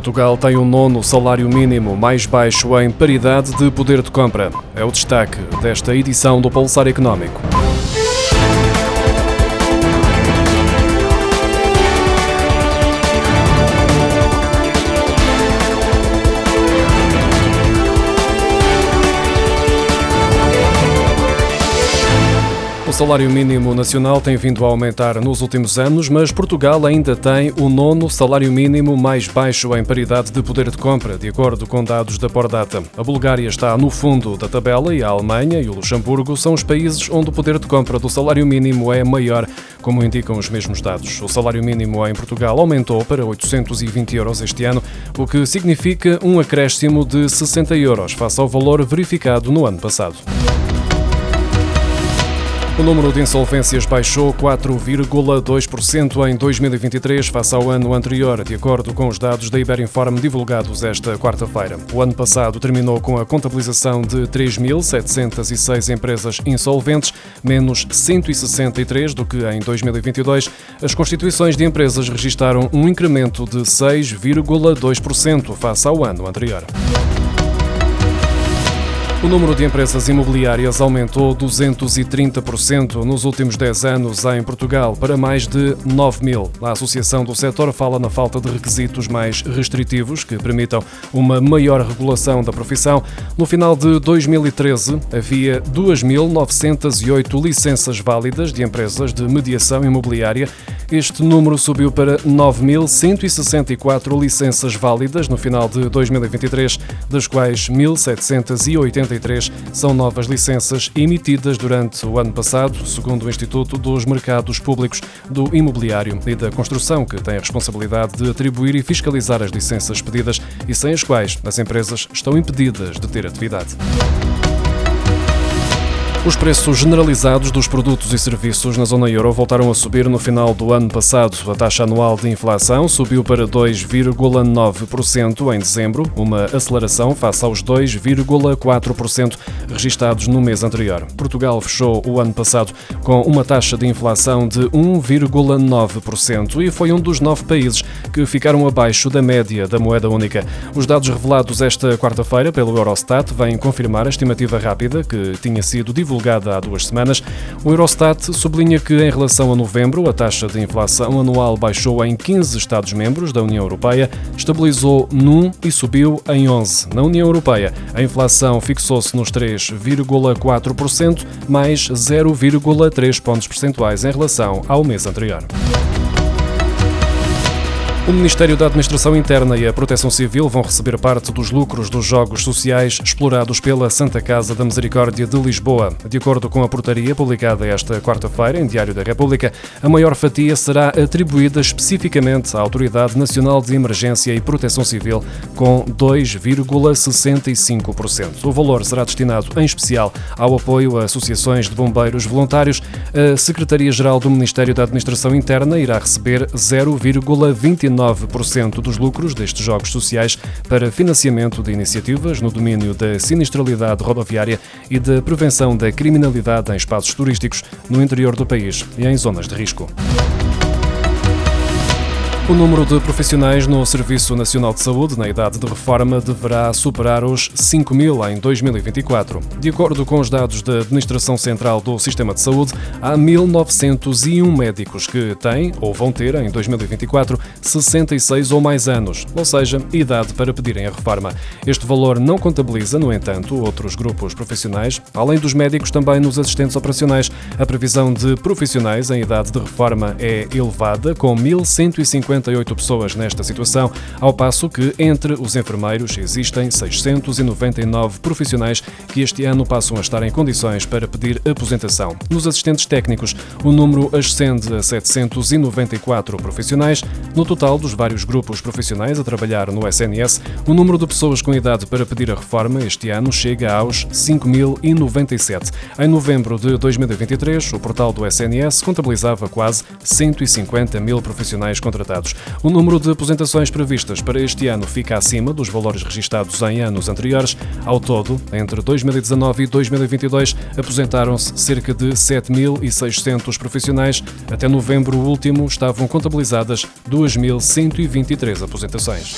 Portugal tem o nono salário mínimo mais baixo em paridade de poder de compra. É o destaque desta edição do Pulsar Económico. Salário mínimo nacional tem vindo a aumentar nos últimos anos, mas Portugal ainda tem o nono salário mínimo mais baixo em paridade de poder de compra, de acordo com dados da Pordata. A Bulgária está no fundo da tabela e a Alemanha e o Luxemburgo são os países onde o poder de compra do salário mínimo é maior, como indicam os mesmos dados. O salário mínimo em Portugal aumentou para 820 euros este ano, o que significa um acréscimo de 60 euros face ao valor verificado no ano passado. O número de insolvências baixou 4,2% em 2023 face ao ano anterior, de acordo com os dados da Iberinform divulgados esta quarta-feira. O ano passado terminou com a contabilização de 3.706 empresas insolventes, menos 163 do que em 2022. As constituições de empresas registaram um incremento de 6,2% face ao ano anterior. O número de empresas imobiliárias aumentou 230% nos últimos 10 anos em Portugal, para mais de 9 mil. A Associação do Setor fala na falta de requisitos mais restritivos que permitam uma maior regulação da profissão. No final de 2013, havia 2.908 licenças válidas de empresas de mediação imobiliária este número subiu para 9.164 licenças válidas no final de 2023, das quais 1.783 são novas licenças emitidas durante o ano passado, segundo o Instituto dos Mercados Públicos do Imobiliário e da Construção, que tem a responsabilidade de atribuir e fiscalizar as licenças pedidas e sem as quais as empresas estão impedidas de ter atividade. Os preços generalizados dos produtos e serviços na zona euro voltaram a subir no final do ano passado. A taxa anual de inflação subiu para 2,9% em dezembro, uma aceleração face aos 2,4% registados no mês anterior. Portugal fechou o ano passado com uma taxa de inflação de 1,9% e foi um dos nove países que ficaram abaixo da média da moeda única. Os dados revelados esta quarta-feira pelo Eurostat vêm confirmar a estimativa rápida que tinha sido divulgada divulgada há duas semanas, o Eurostat sublinha que, em relação a novembro, a taxa de inflação anual baixou em 15 Estados-membros da União Europeia, estabilizou num e subiu em 11. Na União Europeia, a inflação fixou-se nos 3,4%, mais 0,3 pontos percentuais em relação ao mês anterior. O Ministério da Administração Interna e a Proteção Civil vão receber parte dos lucros dos jogos sociais explorados pela Santa Casa da Misericórdia de Lisboa. De acordo com a portaria publicada esta quarta-feira em Diário da República, a maior fatia será atribuída especificamente à Autoridade Nacional de Emergência e Proteção Civil, com 2,65%. O valor será destinado em especial ao apoio a associações de bombeiros voluntários. A Secretaria-Geral do Ministério da Administração Interna irá receber 0,29 9% dos lucros destes jogos sociais para financiamento de iniciativas no domínio da sinistralidade rodoviária e da prevenção da criminalidade em espaços turísticos no interior do país e em zonas de risco. O número de profissionais no Serviço Nacional de Saúde na idade de reforma deverá superar os 5 mil em 2024. De acordo com os dados da Administração Central do Sistema de Saúde, há 1.901 médicos que têm ou vão ter em 2024 66 ou mais anos, ou seja, idade para pedirem a reforma. Este valor não contabiliza, no entanto, outros grupos profissionais, além dos médicos, também nos assistentes operacionais. A previsão de profissionais em idade de reforma é elevada, com 1.150 58 pessoas nesta situação, ao passo que, entre os enfermeiros, existem 699 profissionais que este ano passam a estar em condições para pedir aposentação. Nos assistentes técnicos, o número ascende a 794 profissionais. No total dos vários grupos profissionais a trabalhar no SNS, o número de pessoas com idade para pedir a reforma este ano chega aos 5.097. Em novembro de 2023, o portal do SNS contabilizava quase 150 mil profissionais contratados. O número de aposentações previstas para este ano fica acima dos valores registados em anos anteriores. Ao todo, entre 2019 e 2022, aposentaram-se cerca de 7.600 profissionais. Até novembro último estavam contabilizadas 2.123 aposentações.